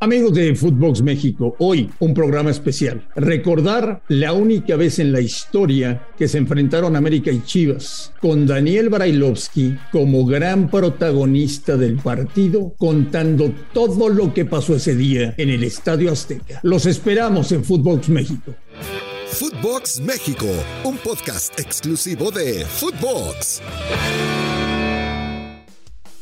Amigos de Footbox México, hoy un programa especial. Recordar la única vez en la historia que se enfrentaron América y Chivas, con Daniel Brailovsky como gran protagonista del partido, contando todo lo que pasó ese día en el Estadio Azteca. Los esperamos en Footbox México. Footbox México, un podcast exclusivo de Footbox.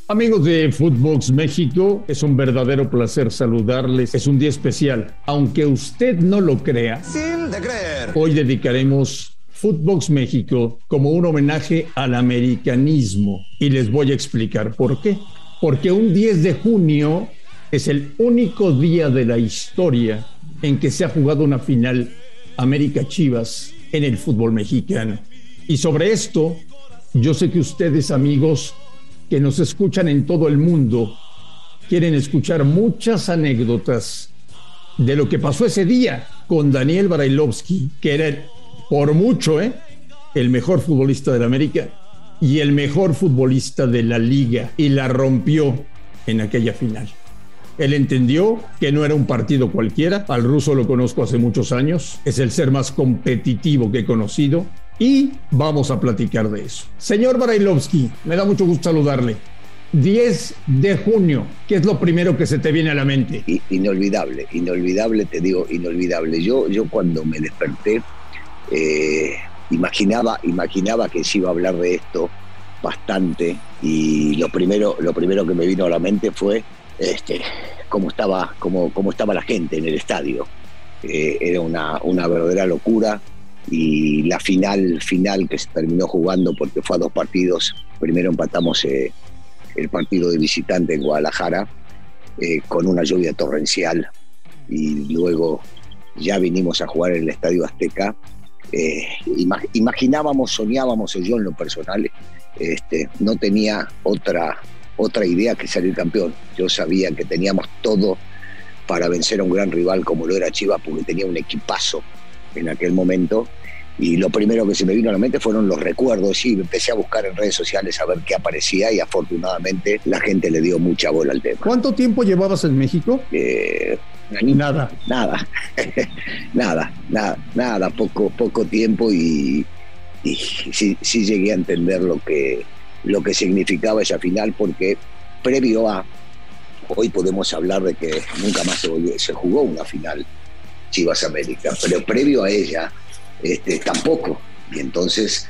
Amigos de Footbox México, es un verdadero placer saludarles. Es un día especial. Aunque usted no lo crea, Sin de creer. hoy dedicaremos Footbox México como un homenaje al americanismo. Y les voy a explicar por qué. Porque un 10 de junio es el único día de la historia en que se ha jugado una final América Chivas en el fútbol mexicano. Y sobre esto, yo sé que ustedes amigos que nos escuchan en todo el mundo quieren escuchar muchas anécdotas de lo que pasó ese día con Daniel Brailovsky, que era por mucho ¿eh? el mejor futbolista de la América y el mejor futbolista de la liga, y la rompió en aquella final. Él entendió que no era un partido cualquiera, al ruso lo conozco hace muchos años, es el ser más competitivo que he conocido, y vamos a platicar de eso. Señor Barailovsky, me da mucho gusto saludarle. 10 de junio, ¿qué es lo primero que se te viene a la mente? Inolvidable, inolvidable, te digo, inolvidable. Yo, yo cuando me desperté, eh, imaginaba, imaginaba que se iba a hablar de esto bastante y lo primero, lo primero que me vino a la mente fue este, cómo estaba, cómo, cómo estaba la gente en el estadio. Eh, era una, una verdadera locura y la final, final que se terminó jugando porque fue a dos partidos. Primero empatamos eh, el partido de visitante en Guadalajara eh, con una lluvia torrencial y luego ya vinimos a jugar en el Estadio Azteca. Eh, ima- imaginábamos, soñábamos, o yo en lo personal, este, no tenía otra, otra idea que salir campeón. Yo sabía que teníamos todo para vencer a un gran rival como lo era Chivas, porque tenía un equipazo en aquel momento. Y lo primero que se me vino a la mente fueron los recuerdos y empecé a buscar en redes sociales a ver qué aparecía y afortunadamente la gente le dio mucha bola al tema. ¿Cuánto tiempo llevabas en México? Eh, Nada. nada, nada, nada, nada, poco, poco tiempo y, y sí, sí llegué a entender lo que, lo que significaba esa final porque previo a, hoy podemos hablar de que nunca más se, volvió- se jugó una final Chivas América, pero previo a ella este, tampoco. Y entonces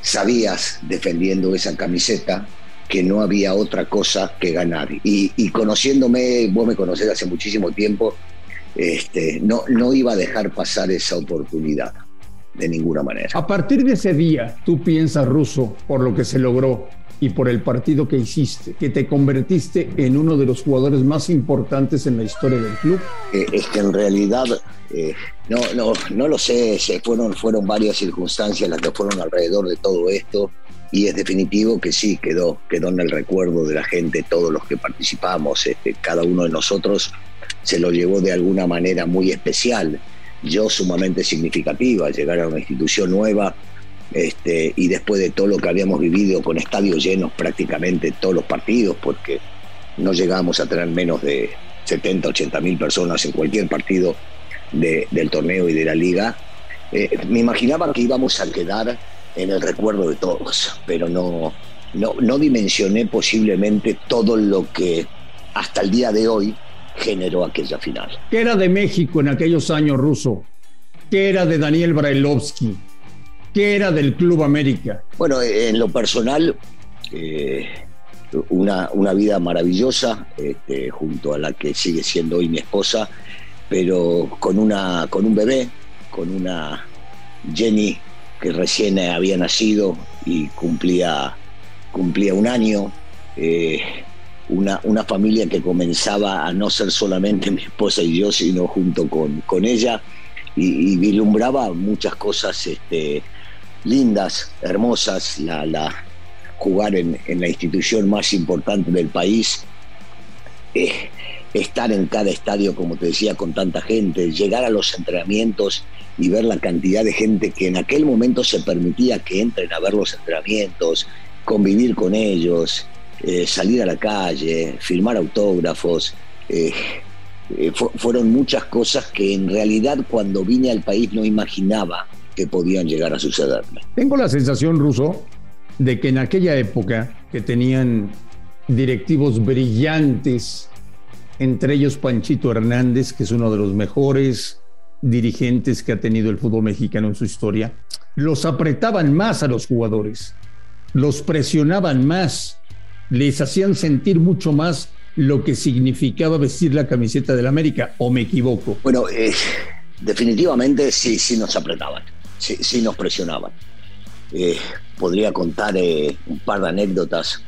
sabías defendiendo esa camiseta que no había otra cosa que ganar. Y, y conociéndome, vos me conocés hace muchísimo tiempo, este, no, no iba a dejar pasar esa oportunidad de ninguna manera. A partir de ese día, tú piensas, Ruso, por lo que se logró y por el partido que hiciste, que te convertiste en uno de los jugadores más importantes en la historia del club. Eh, es que en realidad eh, no, no, no lo sé, se fueron, fueron varias circunstancias las que fueron alrededor de todo esto y es definitivo que sí, quedó, quedó en el recuerdo de la gente, todos los que participamos, este, cada uno de nosotros se lo llevó de alguna manera muy especial, yo sumamente significativa, llegar a una institución nueva este, y después de todo lo que habíamos vivido con estadios llenos prácticamente todos los partidos, porque no llegábamos a tener menos de 70, 80 mil personas en cualquier partido de- del torneo y de la liga, eh, me imaginaba que íbamos a quedar en el recuerdo de todos, pero no, no, no dimensioné posiblemente todo lo que hasta el día de hoy generó aquella final. ¿Qué era de México en aquellos años, Ruso? ¿Qué era de Daniel Brailovsky? ¿Qué era del Club América? Bueno, en lo personal, eh, una, una vida maravillosa, este, junto a la que sigue siendo hoy mi esposa, pero con, una, con un bebé, con una Jenny que recién había nacido y cumplía, cumplía un año. eh, una, una familia que comenzaba a no ser solamente mi esposa y yo, sino junto con, con ella, y, y vislumbraba muchas cosas este, lindas, hermosas, la, jugar en, en la institución más importante del país, eh, estar en cada estadio, como te decía, con tanta gente, llegar a los entrenamientos y ver la cantidad de gente que en aquel momento se permitía que entren a ver los entrenamientos, convivir con ellos, eh, salir a la calle, firmar autógrafos. eh, fueron muchas cosas que en realidad cuando vine al país no imaginaba que podían llegar a sucederme. Tengo la sensación, Ruso, de que en aquella época que tenían directivos brillantes, entre ellos Panchito Hernández, que es uno de los mejores dirigentes que ha tenido el fútbol mexicano en su historia, los apretaban más a los jugadores, los presionaban más, les hacían sentir mucho más lo que significaba vestir la camiseta del América, o me equivoco. Bueno, eh, definitivamente sí, sí nos apretaban, sí, nos presionaban. Eh, podría contar eh, un par de anécdotas.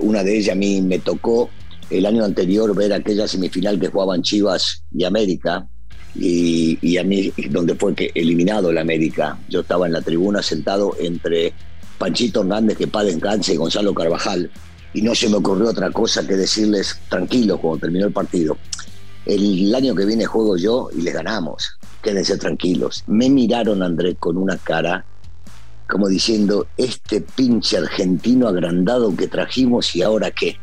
una de ellas a mí me tocó el año anterior ver aquella semifinal que jugaban Chivas y América, y, a mí, donde fue que eliminado el América, yo estaba en la tribuna sentado entre Panchito Hernández, que padre en y Gonzalo Carvajal, y no se me ocurrió otra cosa que decirles tranquilos cuando terminó el partido. El año que viene juego yo y les ganamos. Quédense tranquilos. Me miraron, Andrés, con una cara como diciendo, este pinche argentino agrandado que trajimos y ahora qué.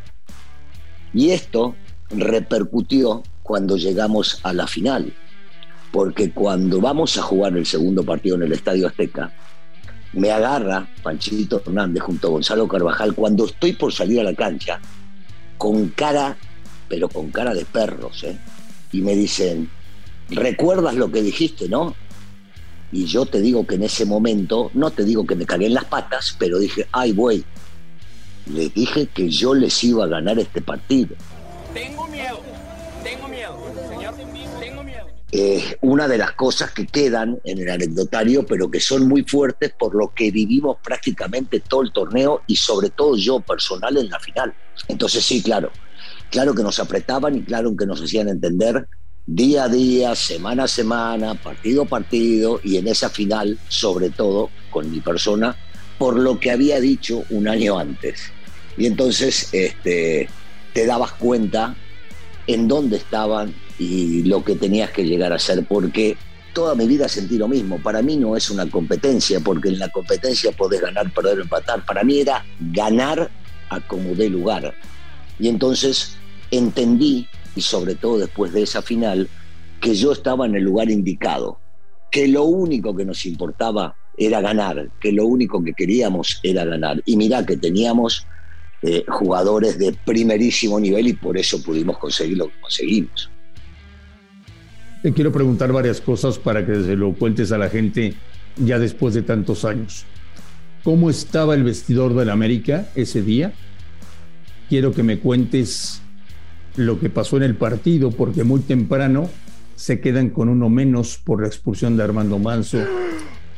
Y esto repercutió cuando llegamos a la final, porque cuando vamos a jugar el segundo partido en el Estadio Azteca, me agarra Panchito Hernández junto a Gonzalo Carvajal cuando estoy por salir a la cancha, con cara, pero con cara de perros, ¿eh? y me dicen, ¿recuerdas lo que dijiste, no? Y yo te digo que en ese momento, no te digo que me cagué en las patas, pero dije, ay, güey, le dije que yo les iba a ganar este partido. Tengo miedo, tengo miedo, señor, tengo miedo. Eh, una de las cosas que quedan en el anecdotario, pero que son muy fuertes por lo que vivimos prácticamente todo el torneo y sobre todo yo personal en la final. Entonces sí, claro, claro que nos apretaban y claro que nos hacían entender día a día, semana a semana, partido a partido y en esa final, sobre todo con mi persona, por lo que había dicho un año antes. Y entonces este, te dabas cuenta en dónde estaban y lo que tenías que llegar a ser, porque toda mi vida sentí lo mismo. Para mí no es una competencia, porque en la competencia podés ganar, perder empatar. Para mí era ganar a como dé lugar. Y entonces entendí, y sobre todo después de esa final, que yo estaba en el lugar indicado, que lo único que nos importaba era ganar, que lo único que queríamos era ganar. Y mirá que teníamos eh, jugadores de primerísimo nivel y por eso pudimos conseguir lo que conseguimos. Te quiero preguntar varias cosas para que se lo cuentes a la gente ya después de tantos años. ¿Cómo estaba el vestidor del América ese día? Quiero que me cuentes lo que pasó en el partido, porque muy temprano se quedan con uno menos por la expulsión de Armando Manso.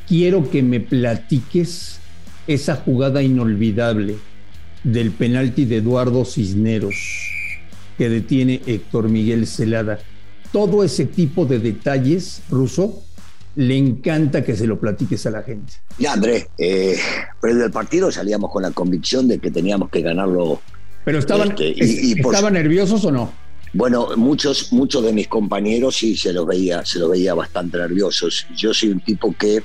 Quiero que me platiques esa jugada inolvidable del penalti de Eduardo Cisneros que detiene Héctor Miguel Celada todo ese tipo de detalles, Ruso, le encanta que se lo platiques a la gente. Ya, Andrés, eh, pero del partido salíamos con la convicción de que teníamos que ganarlo. Pero estaban, este, y, ¿estaban nerviosos o no? Bueno, muchos, muchos de mis compañeros sí se los veía, se los veía bastante nerviosos. Yo soy un tipo que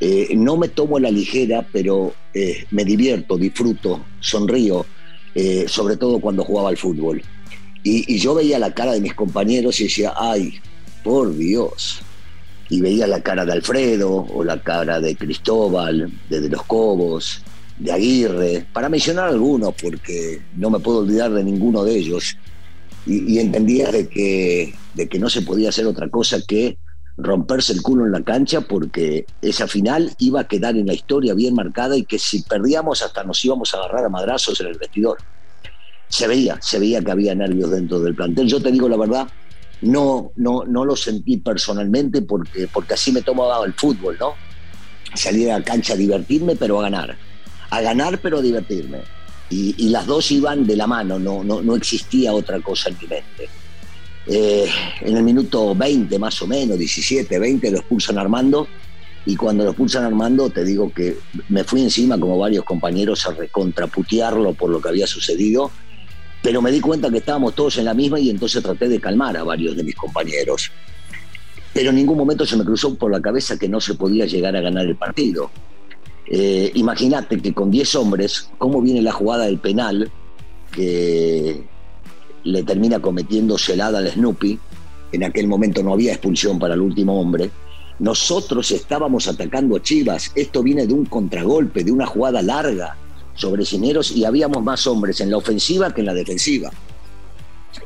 eh, no me tomo la ligera, pero eh, me divierto, disfruto, sonrío, sobre todo cuando jugaba al fútbol. Y, yo veía la cara de mis compañeros y decía, ay, por Dios. Y veía la cara de Alfredo o la cara de Cristóbal, de, de los Cobos, de Aguirre, para mencionar algunos, porque no me puedo olvidar de ninguno de ellos. Y, entendía de que, de que no se podía hacer otra cosa que romperse el culo en la cancha porque esa final iba a quedar en la historia bien marcada y que si perdíamos hasta nos íbamos a agarrar a madrazos en el vestidor se veía, se veía que había nervios dentro del plantel. Yo te digo la verdad, no, no, no lo sentí personalmente porque, porque así me tomaba el fútbol, ¿no? Salir a la cancha a divertirme, pero a ganar. A ganar, pero a divertirme. Y, las dos iban de la mano, no, no, no existía otra cosa en mi mente. Eh, en el minuto 20 más o menos, 17, 20, lo expulsan Armando. Y cuando lo expulsan Armando, te digo que me fui encima, como varios compañeros, a recontraputearlo por lo que había sucedido pero me di cuenta que estábamos todos en la misma y entonces traté de calmar a varios de mis compañeros. Pero en ningún momento se me cruzó por la cabeza que no se podía llegar a ganar el partido. Eh, Imagínate que con 10 hombres, cómo viene la jugada del penal, que le termina cometiendo celada al Snoopy. En aquel momento no había expulsión para el último hombre. Nosotros estábamos atacando a Chivas. Esto viene de un contragolpe, de una jugada larga sobre Cineros y habíamos más hombres en la ofensiva que en la defensiva.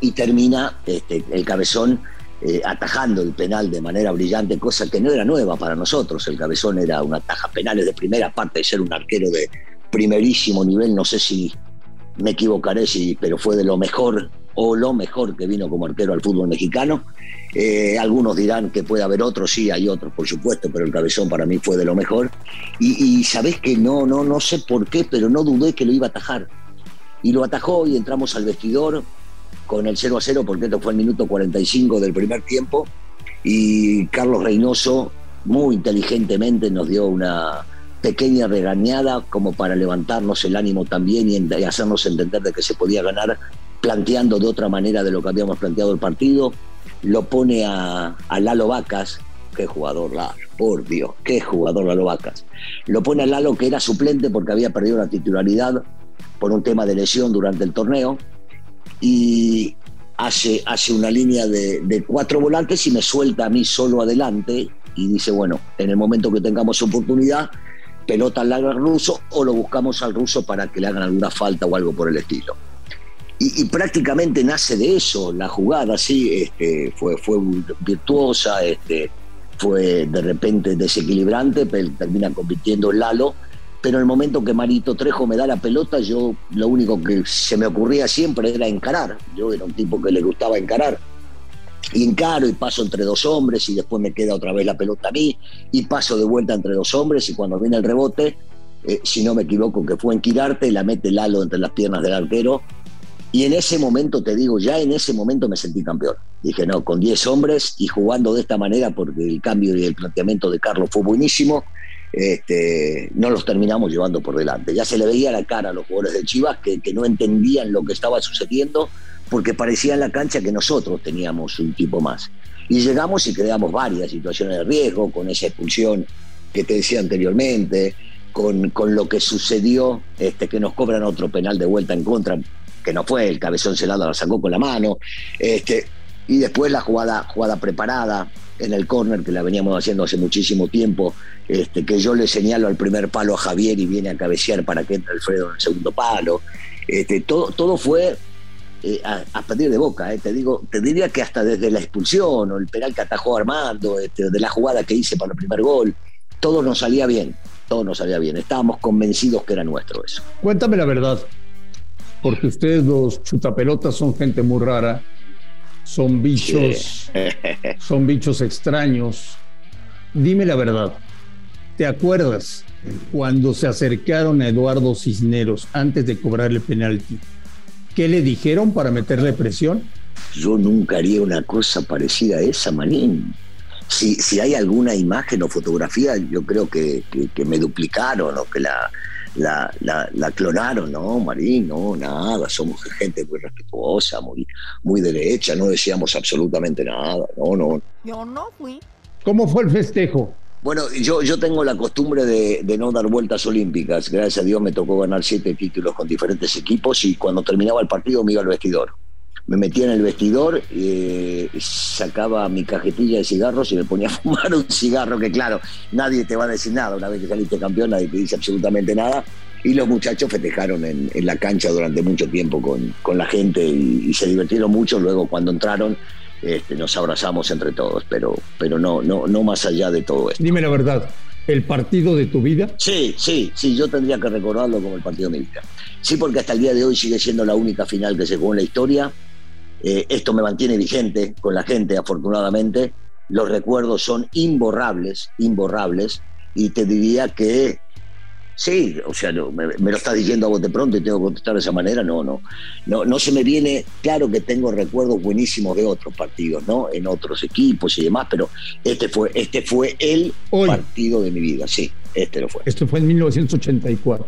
Y termina este, el cabezón eh, atajando el penal de manera brillante, cosa que no era nueva para nosotros. El cabezón era una ataja penales de primera parte de ser un arquero de primerísimo nivel. No sé si me equivocaré, si, pero fue de lo mejor o lo mejor que vino como arquero al fútbol mexicano. Eh, algunos dirán que puede haber otros, sí, hay otros, por supuesto, pero el cabezón para mí fue de lo mejor. Y, sabés que no, no, no sé por qué, pero no dudé que lo iba a atajar. Y lo atajó y entramos al vestidor con el 0 a 0, porque esto fue el minuto 45 del primer tiempo. Y Carlos Reynoso, muy inteligentemente, nos dio una pequeña regañada como para levantarnos el ánimo también y hacernos entender de que se podía ganar planteando de otra manera de lo que habíamos planteado el partido. Lo pone a, Lalo Vacas, qué jugador Lalo, por Dios, qué jugador Lalo Vacas. Lo pone a Lalo que era suplente porque había perdido la titularidad por un tema de lesión durante el torneo y hace, hace una línea de, cuatro volantes y me suelta a mí solo adelante y dice, bueno, en el momento que tengamos oportunidad, pelota al ruso o lo buscamos al ruso para que le hagan alguna falta o algo por el estilo y, prácticamente nace de eso la jugada, sí, este, fue, fue virtuosa, este, fue de repente desequilibrante, pero termina convirtiendo en Lalo, pero en el momento que Marito Trejo me da la pelota, yo lo único que se me ocurría siempre era encarar, yo era un tipo que le gustaba encarar, y encaro y paso entre dos hombres y después me queda otra vez la pelota a mí y paso de vuelta entre dos hombres y cuando viene el rebote, eh, si no me equivoco que fue en Quirarte, la mete Lalo entre las piernas del arquero. Y en ese momento, te digo, ya en ese momento me sentí campeón. Dije, no, con 10 hombres y jugando de esta manera, porque el cambio y el planteamiento de Carlos fue buenísimo, este, no los terminamos llevando por delante. Ya se le veía la cara a los jugadores de Chivas que, no entendían lo que estaba sucediendo, porque parecía en la cancha que nosotros teníamos un tipo más. Y llegamos y creamos varias situaciones de riesgo, con esa expulsión que te decía anteriormente, con, con, lo que sucedió, este, que nos cobran otro penal de vuelta en contra, que no fue, el cabezón celado la sacó con la mano, este, y después la jugada, jugada preparada en el córner que la veníamos haciendo hace muchísimo tiempo, este, que yo le señalo al primer palo a Javier y viene a cabecear para que entre Alfredo en el segundo palo. Este, todo, todo fue eh, a, partir de boca, eh, te digo, te diría que hasta desde la expulsión o el penal que atajó Armando, este, de la jugada que hice para el primer gol, todo nos salía bien, todo nos salía bien. Estábamos convencidos que era nuestro eso. Cuéntame la verdad, porque ustedes los chutapelotas son gente muy rara, son bichos, son bichos extraños. Dime la verdad, ¿te acuerdas cuando se acercaron a Eduardo Cisneros antes de cobrar el penalti? ¿Qué le dijeron para meterle presión? Yo nunca haría una cosa parecida a esa, Manín. Si, si hay alguna imagen o fotografía, yo creo que, que me duplicaron o que la, la, la, clonaron, no, Marín, no, nada, somos gente muy respetuosa, muy, muy derecha, no decíamos absolutamente nada, no, no. Yo no fui. ¿Cómo fue el festejo? Bueno, yo, yo tengo la costumbre de, de, no dar vueltas olímpicas. Gracias a Dios me tocó ganar siete títulos con diferentes equipos y cuando terminaba el partido me iba al vestidor me metía en el vestidor, eh, sacaba mi cajetilla de cigarros y me ponía a fumar un cigarro, que claro, nadie te va a decir nada, una vez que saliste campeón nadie te dice absolutamente nada. Y los muchachos festejaron en, la cancha durante mucho tiempo con, con la gente y, se divirtieron mucho. Luego cuando entraron este, nos abrazamos entre todos, pero, pero no, no, no más allá de todo esto. Dime la verdad, ¿el partido de tu vida? Sí, sí, sí, yo tendría que recordarlo como el partido de mi vida. Sí, porque hasta el día de hoy sigue siendo la única final que se jugó en la historia eh, esto me mantiene vigente con la gente, afortunadamente. Los recuerdos son imborrables, imborrables. Y te diría que sí, o sea, me, lo estás diciendo a vos de pronto y tengo que contestar de esa manera. No, no, no, no se me viene. Claro que tengo recuerdos buenísimos de otros partidos, ¿no? En otros equipos y demás, pero este fue, este fue el partido de mi vida, sí, este lo fue. Esto fue en 1984.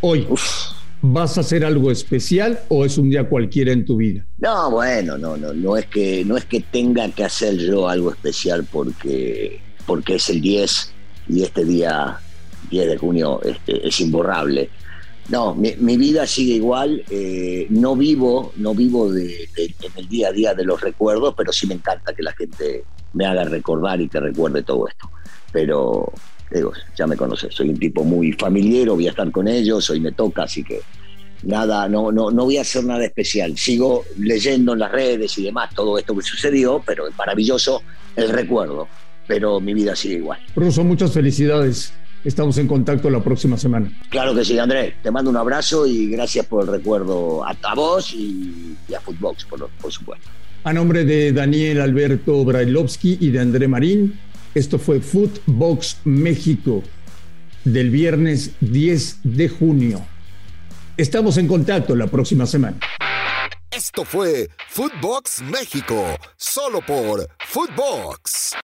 Hoy. Uf ¿Vas a hacer algo especial o es un día cualquiera en tu vida? No, bueno, no, no, no es que no es que tenga que hacer yo algo especial porque porque es el 10 y este día 10 de junio este, es imborrable. No, mi, vida sigue igual. Eh, no vivo, no vivo en el día a día de los recuerdos, pero sí me encanta que la gente me haga recordar y que recuerde todo esto. Pero, digo, ya me conoces, soy un tipo muy familiar, voy a estar con ellos, hoy me toca, así que nada, no, no, no voy a hacer nada especial. Sigo leyendo en las redes y demás todo esto que sucedió, pero es maravilloso el recuerdo. Pero mi vida sigue igual. Ruso, muchas felicidades. Estamos en contacto la próxima semana. Claro que sí, Andrés. Te mando un abrazo y gracias por el recuerdo a, vos y, a Footbox, por, por supuesto. A nombre de Daniel Alberto Brailovsky y de André Marín, esto fue Footbox México del viernes 10 de junio. Estamos en contacto la próxima semana. Esto fue Footbox México, solo por Footbox.